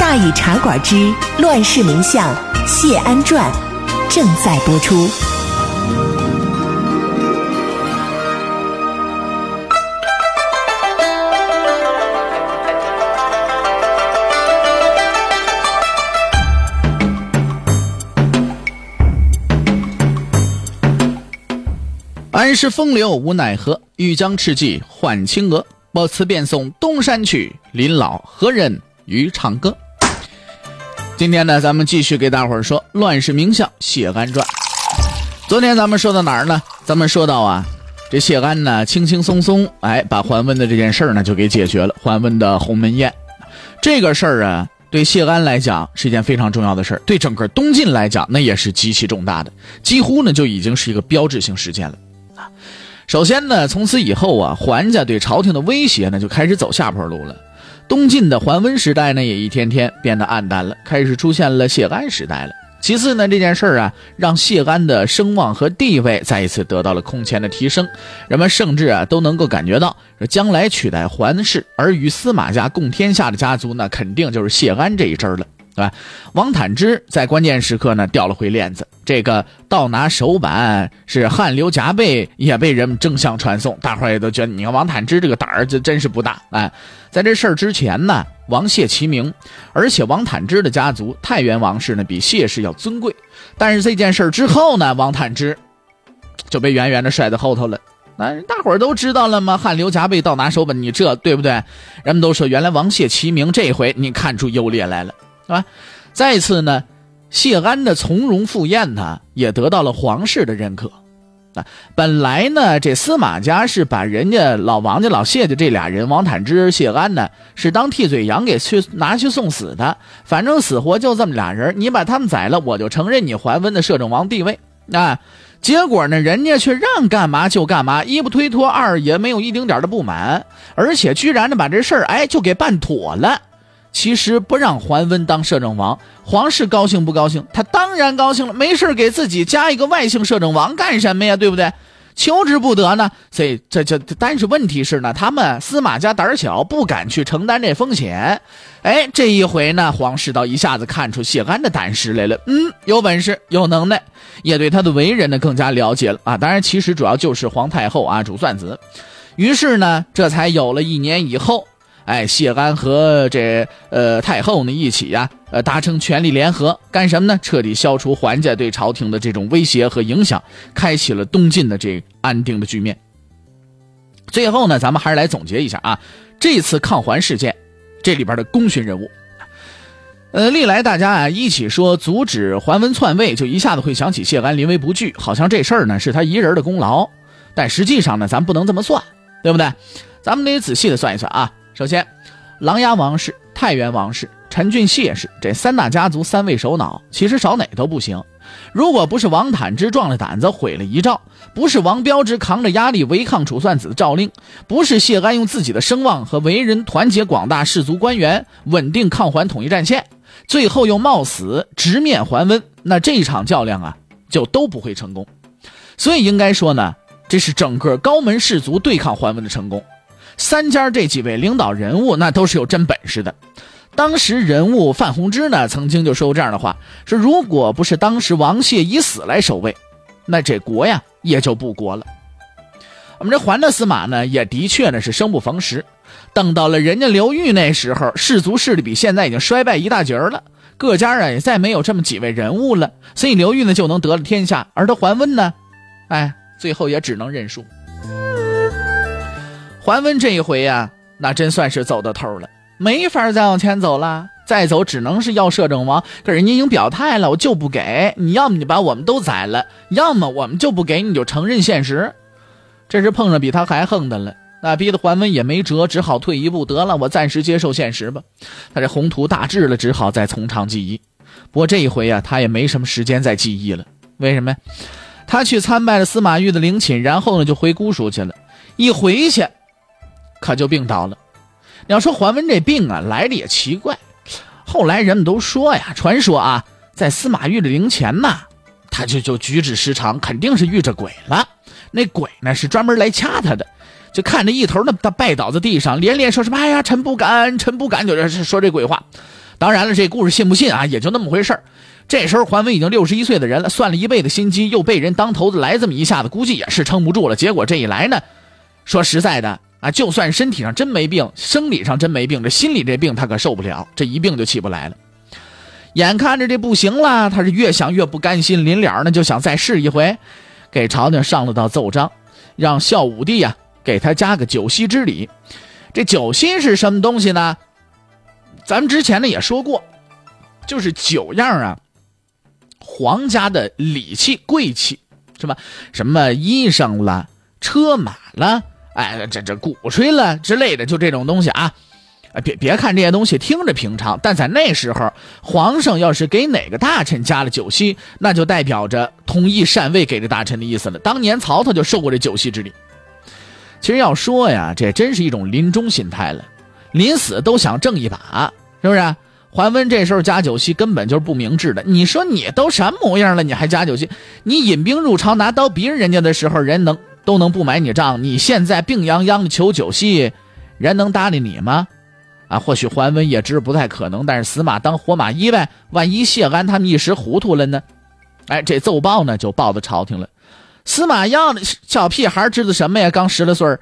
大禹茶馆之乱世名相谢安传正在播出。安时风流无奈何，欲将赤骥换青鹅。不辞便送东山去，临老何人与唱歌？今天呢，咱们继续给大伙儿说《乱世名相谢安传》。昨天咱们说到哪儿呢？咱们说到啊，这谢安呢，轻轻松松，哎，把桓温的这件事儿呢就给解决了。桓温的鸿门宴，这个事儿啊，对谢安来讲是一件非常重要的事儿，对整个东晋来讲，那也是极其重大的，几乎呢就已经是一个标志性事件了。首先呢，从此以后啊，桓家对朝廷的威胁呢就开始走下坡路了。东晋的桓温时代呢，也一天天变得暗淡了，开始出现了谢安时代了。其次呢，这件事儿啊，让谢安的声望和地位再一次得到了空前的提升，人们甚至啊都能够感觉到，说将来取代桓氏而与司马家共天下的家族，呢肯定就是谢安这一支了。对吧？王坦之在关键时刻呢掉了回链子，这个倒拿手板是汗流浃背，也被人们争相传颂。大伙儿也都觉得，你看王坦之这个胆儿，真是不大。哎，在这事儿之前呢，王谢齐名，而且王坦之的家族太原王氏呢比谢氏要尊贵。但是这件事之后呢，王坦之就被远远的甩在后头了。那大伙儿都知道了吗？汗流浃背，倒拿手板，你这对不对？人们都说，原来王谢齐名，这回你看出优劣来了。啊，再次呢，谢安的从容赴宴呢，也得到了皇室的认可。啊，本来呢，这司马家是把人家老王家、老谢家这俩人，王坦之、谢安呢，是当替罪羊给去拿去送死的。反正死活就这么俩人，你把他们宰了，我就承认你桓温的摄政王地位。啊，结果呢，人家却让干嘛就干嘛，一不推脱，二也没有一丁点的不满，而且居然呢，把这事儿哎就给办妥了。其实不让桓温当摄政王，皇室高兴不高兴？他当然高兴了。没事给自己加一个外姓摄政王干什么呀？对不对？求之不得呢。所以这这，但是问题是呢，他们司马家胆小，不敢去承担这风险。哎，这一回呢，皇室倒一下子看出谢安的胆识来了。嗯，有本事，有能耐，也对他的为人呢更加了解了啊。当然，其实主要就是皇太后啊，主算子。于是呢，这才有了一年以后。哎，谢安和这呃太后呢一起呀，呃达成权力联合，干什么呢？彻底消除桓家对朝廷的这种威胁和影响，开启了东晋的这安定的局面。最后呢，咱们还是来总结一下啊，这次抗桓事件，这里边的功勋人物。呃，历来大家啊一起说阻止桓温篡位，就一下子会想起谢安临危不惧，好像这事儿呢是他一人的功劳。但实际上呢，咱不能这么算，对不对？咱们得仔细的算一算啊。首先，琅琊王氏、太原王氏、陈郡谢氏这三大家族三位首脑，其实少哪都不行。如果不是王坦之壮了胆子毁了遗诏，不是王彪之扛着压力违抗楚算子的诏令，不是谢安用自己的声望和为人团结广大士族官员，稳定抗桓统一战线，最后又冒死直面桓温，那这场较量啊，就都不会成功。所以应该说呢，这是整个高门士族对抗桓温的成功。三家这几位领导人物，那都是有真本事的。当时人物范弘之呢，曾经就说过这样的话：说如果不是当时王谢以死来守卫，那这国呀也就不国了。我们这桓的司马呢，也的确呢是生不逢时。等到了人家刘裕那时候，氏族势力比现在已经衰败一大截了，各家啊也再没有这么几位人物了，所以刘裕呢就能得了天下，而他桓温呢，哎，最后也只能认输。桓温这一回呀，那真算是走到头了，没法再往前走了。再走只能是要摄政王，可人家已经表态了，我就不给你。要么你把我们都宰了，要么我们就不给你，就承认现实。这是碰上比他还横的了，那逼得桓温也没辙，只好退一步，得了，我暂时接受现实吧。他这宏图大志了，只好再从长计议。不过这一回呀，他也没什么时间再记忆了。为什么呀？他去参拜了司马懿的陵寝，然后呢就回姑苏去了。一回去，可就病倒了。你要说桓温这病啊，来的也奇怪。后来人们都说呀，传说啊，在司马懿的陵前呐，他就就举止失常，肯定是遇着鬼了。那鬼呢是专门来掐他的，就看着一头那他拜倒在地上，连连说什么：“哎呀，臣不敢，臣不敢。”就是说这鬼话。当然了，这故事信不信啊，也就那么回事这时候桓温已经六十一岁的人了，算了一辈子心机，又被人当头子来这么一下子，估计也是撑不住了。结果这一来呢，说实在的啊，就算身体上真没病，生理上真没病，这心理这病他可受不了，这一病就起不来了。眼看着这不行了，他是越想越不甘心，临了呢就想再试一回，给朝廷上了道奏章，让孝武帝呀给他加个九锡之礼。这九锡是什么东西呢？咱们之前呢也说过，就是九样啊。皇家的礼器、贵气，是吧？什么衣裳啦、车马啦，哎，这这鼓吹了之类的，就这种东西啊！别别看这些东西听着平常，但在那时候，皇上要是给哪个大臣加了酒席，那就代表着同意禅位给这大臣的意思了。当年曹操就受过这酒席之礼。其实要说呀，这真是一种临终心态了，临死都想挣一把，是不是？桓温这时候加酒席根本就是不明智的。你说你都什么模样了，你还加酒席？你引兵入朝拿刀逼人家的时候，人能都能不买你账？你现在病殃殃的求酒席，人能搭理你吗？啊，或许桓温也知不太可能，但是死马当活马医呗。万一谢安他们一时糊涂了呢？哎，这奏报呢就报到朝廷了。司马曜小屁孩知道什么呀？刚十来岁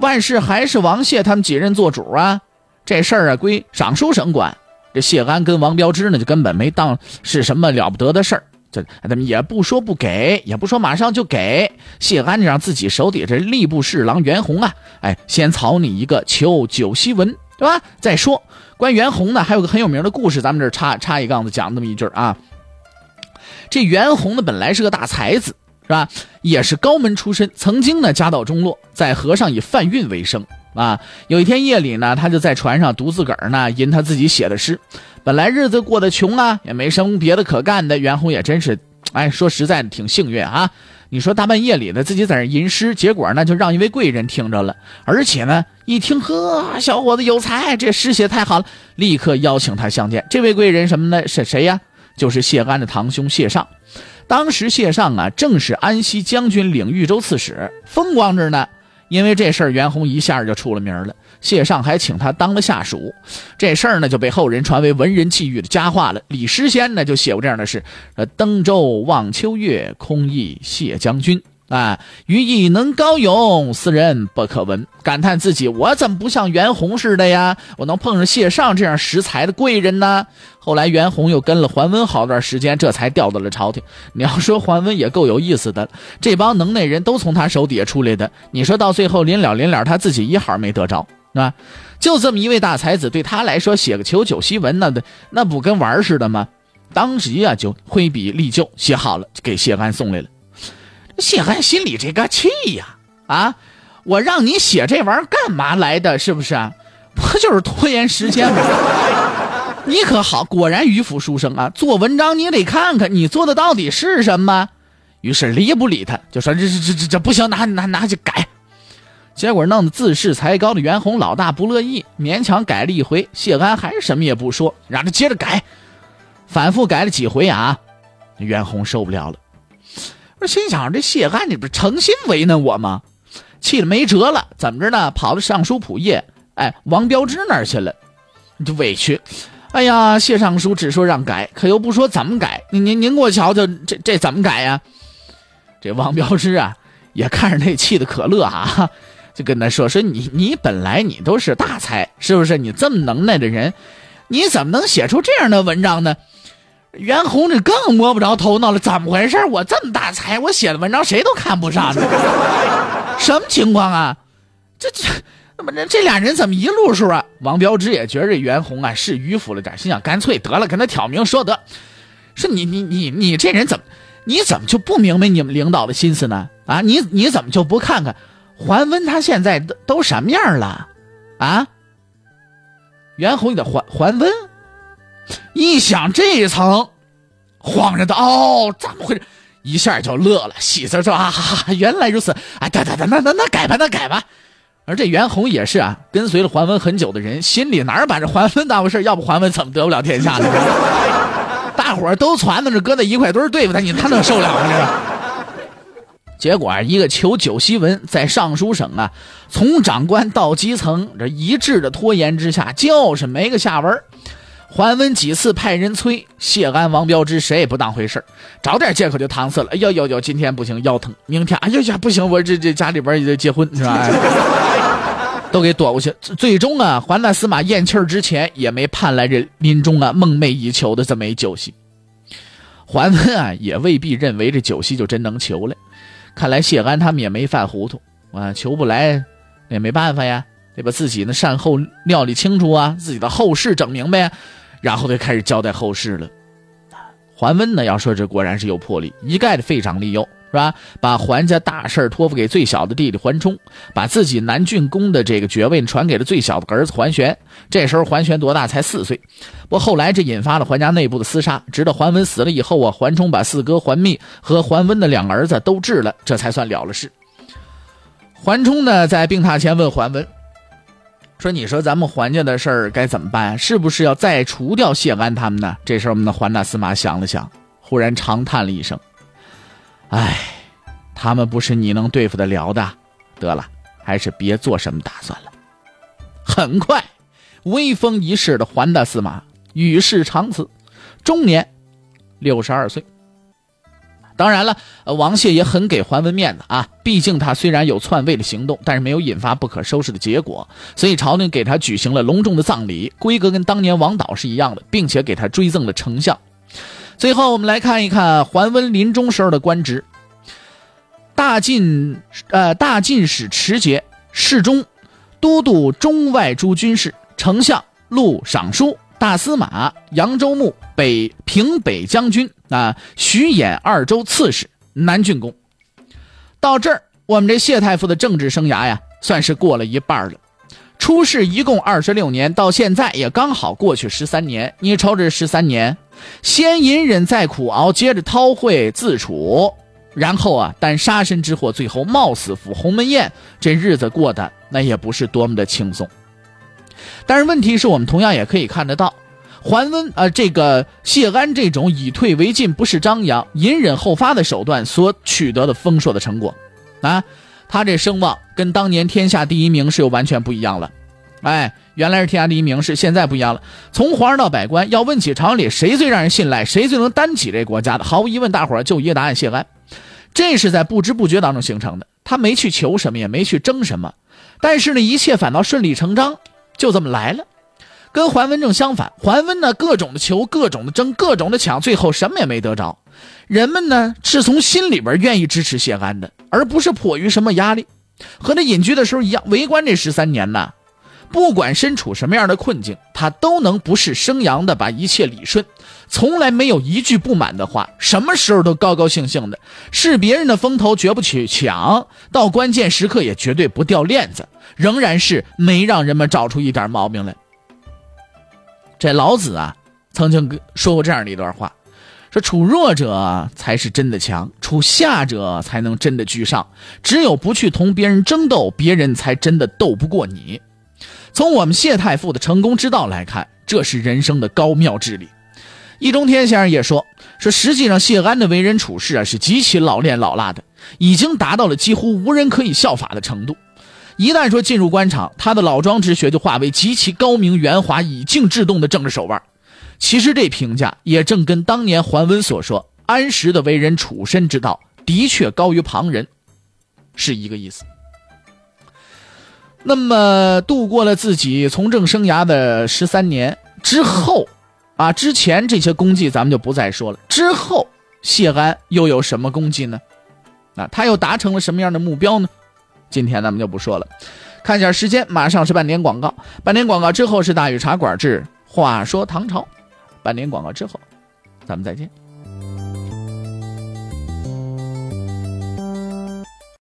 万事还是王谢他们几人做主啊。这事儿啊归尚书省管。这谢安跟王彪之呢，就根本没当是什么了不得的事儿，这咱们也不说不给，也不说马上就给。谢安就让自己手底下这吏部侍郎袁弘啊，哎，先草拟一个求九锡文，对吧？再说关袁弘呢，还有个很有名的故事，咱们这插插一杠子讲那么一句啊。这袁弘呢，本来是个大才子，是吧？也是高门出身，曾经呢家道中落，在河上以贩运为生。啊，有一天夜里呢，他就在船上独自个儿呢吟他自己写的诗。本来日子过得穷啊，也没什么别的可干的。袁弘也真是，哎，说实在的挺幸运啊。你说大半夜里的自己在那吟诗，结果呢就让一位贵人听着了，而且呢一听，呵，小伙子有才，这诗写太好了，立刻邀请他相见。这位贵人什么呢？是谁呀？就是谢安的堂兄谢尚。当时谢尚啊正是安西将军领豫州刺史，风光着呢。因为这事儿，袁弘一下就出了名了。谢尚还请他当了下属，这事儿呢就被后人传为文人际遇的佳话了。李诗仙呢就写过这样的诗：“呃，登舟望秋月，空忆谢将军。”啊，余亦能高勇，斯人不可闻。感叹自己，我怎么不像袁弘似的呀？我能碰上谢尚这样识才的贵人呢？后来袁弘又跟了桓温好段时间，这才调到了朝廷。你要说桓温也够有意思的，这帮能耐人都从他手底下出来的。你说到最后临了临了，他自己一好没得着，是吧？就这么一位大才子，对他来说写个求酒檄文，那那不跟玩似的吗？当即啊就挥笔立就写好了，给谢安送来了。谢安心里这个气呀！啊，我让你写这玩意儿干嘛来的？是不是？不就是拖延时间吗？你可好，果然迂腐书生啊！做文章你也得看看你做的到底是什么。于是理也不理他，就说这这这这这不行，拿拿拿去改。结果弄得自恃才高的袁弘老大不乐意，勉强改了一回。谢安还是什么也不说，让他接着改。反复改了几回啊，袁弘受不了了。心想这谢安，你不是诚心为难我吗？气得没辙了，怎么着呢？跑到尚书仆射，哎，王彪之那儿去了。你就委屈，哎呀，谢尚书只说让改，可又不说怎么改。您您您给我瞧瞧，这这怎么改呀？这王彪之啊，也看着那气的可乐啊，就跟他说说你你本来你都是大才，是不是？你这么能耐的人，你怎么能写出这样的文章呢？袁弘这更摸不着头脑了，怎么回事？我这么大才，我写的文章谁都看不上呢，什么情况啊？这这，那么这这俩人怎么一路数啊？王彪之也觉着袁弘啊是迂腐了点，心想干脆得了，跟他挑明说得，说你你你你这人怎么，你怎么就不明白你们领导的心思呢？啊，你你怎么就不看看桓温他现在都都什么样了？啊？袁弘，你的桓桓温。一想这一层，慌着的哦，怎么回事？一下就乐了，喜色说啊，原来如此啊，得得得，那那那改吧，那改吧。而这袁弘也是啊，跟随了桓温很久的人，心里哪把这桓温当回事？要不桓温怎么得不了天下呢？大伙儿都攒着，搁在一块堆对付他，你他能受了吗？这个。结果，一个求酒檄文在尚书省啊，从长官到基层，这一致的拖延之下，就是没个下文。桓温几次派人催谢安、王彪之，谁也不当回事找点借口就搪塞了。哎呦呦呦，今天不行，腰疼；明天，哎呦呀，不行，我这这家里边也得结婚是吧？都给躲过去。最终啊，桓大司马咽气儿之前也没盼来这临终啊梦寐以求的这么一酒席。桓温啊，也未必认为这酒席就真能求来。看来谢安他们也没犯糊涂啊，求不来也没办法呀，得把自己的善后料理清楚啊，自己的后事整明白呀。然后就开始交代后事了。桓温呢，要说这果然是有魄力，一概的废长立幼，是吧？把桓家大事托付给最小的弟弟桓冲，把自己南郡公的这个爵位传给了最小的儿子桓玄。这时候桓玄多大？才四岁。不过后来这引发了桓家内部的厮杀，直到桓温死了以后啊，桓冲把四哥桓密和桓温的两个儿子都治了，这才算了了事。桓冲呢，在病榻前问桓温。说：“你说咱们桓家的事儿该怎么办？是不是要再除掉谢安他们呢？”这时候，我们的桓大司马想了想，忽然长叹了一声：“哎，他们不是你能对付得了的。得了，还是别做什么打算了。”很快，威风一世的桓大司马与世长辞，终年六十二岁。当然了，王谢也很给桓温面子啊。毕竟他虽然有篡位的行动，但是没有引发不可收拾的结果，所以朝廷给他举行了隆重的葬礼，规格跟当年王导是一样的，并且给他追赠了丞相。最后，我们来看一看桓温临终时候的官职：大进呃大进士持节、侍中、都督中外诸军事、丞相、录尚书。大司马、扬州牧、北平北将军啊，徐兖二州刺史、南郡公。到这儿，我们这谢太傅的政治生涯呀，算是过了一半了。出仕一共二十六年，到现在也刚好过去十三年。你瞅这十三年，先隐忍，再苦熬，接着韬晦自处，然后啊，担杀身之祸，最后冒死赴鸿门宴，这日子过得那也不是多么的轻松。但是问题是我们同样也可以看得到，桓温啊，这个谢安这种以退为进、不是张扬、隐忍后发的手段所取得的丰硕的成果，啊，他这声望跟当年天下第一名是又完全不一样了。哎，原来是天下第一名士，现在不一样了。从皇上到百官，要问起朝里谁最让人信赖，谁最能担起这国家的，毫无疑问，大伙儿就一个答案：谢安。这是在不知不觉当中形成的。他没去求什么，也没去争什么，但是呢，一切反倒顺理成章。就这么来了，跟桓温正相反。桓温呢，各种的求，各种的争，各种的抢，最后什么也没得着。人们呢，是从心里边愿意支持谢安的，而不是迫于什么压力。和他隐居的时候一样，为官这十三年呢，不管身处什么样的困境，他都能不是生阳的把一切理顺，从来没有一句不满的话，什么时候都高高兴兴的，是别人的风头绝不去抢，到关键时刻也绝对不掉链子。仍然是没让人们找出一点毛病来。这老子啊，曾经说过这样的一段话：说处弱者才是真的强，处下者才能真的居上。只有不去同别人争斗，别人才真的斗不过你。从我们谢太傅的成功之道来看，这是人生的高妙智理。易中天先生也说：说实际上谢安的为人处事啊，是极其老练老辣的，已经达到了几乎无人可以效法的程度。一旦说进入官场，他的老庄之学就化为极其高明圆滑、以静制动的政治手腕。其实这评价也正跟当年桓温所说安石的为人处身之道的确高于旁人是一个意思。那么度过了自己从政生涯的十三年之后，啊，之前这些功绩咱们就不再说了。之后谢安又有什么功绩呢？啊，他又达成了什么样的目标呢？今天咱们就不说了，看一下时间，马上是半点广告。半点广告之后是大禹茶馆之话说唐朝。半点广告之后，咱们再见。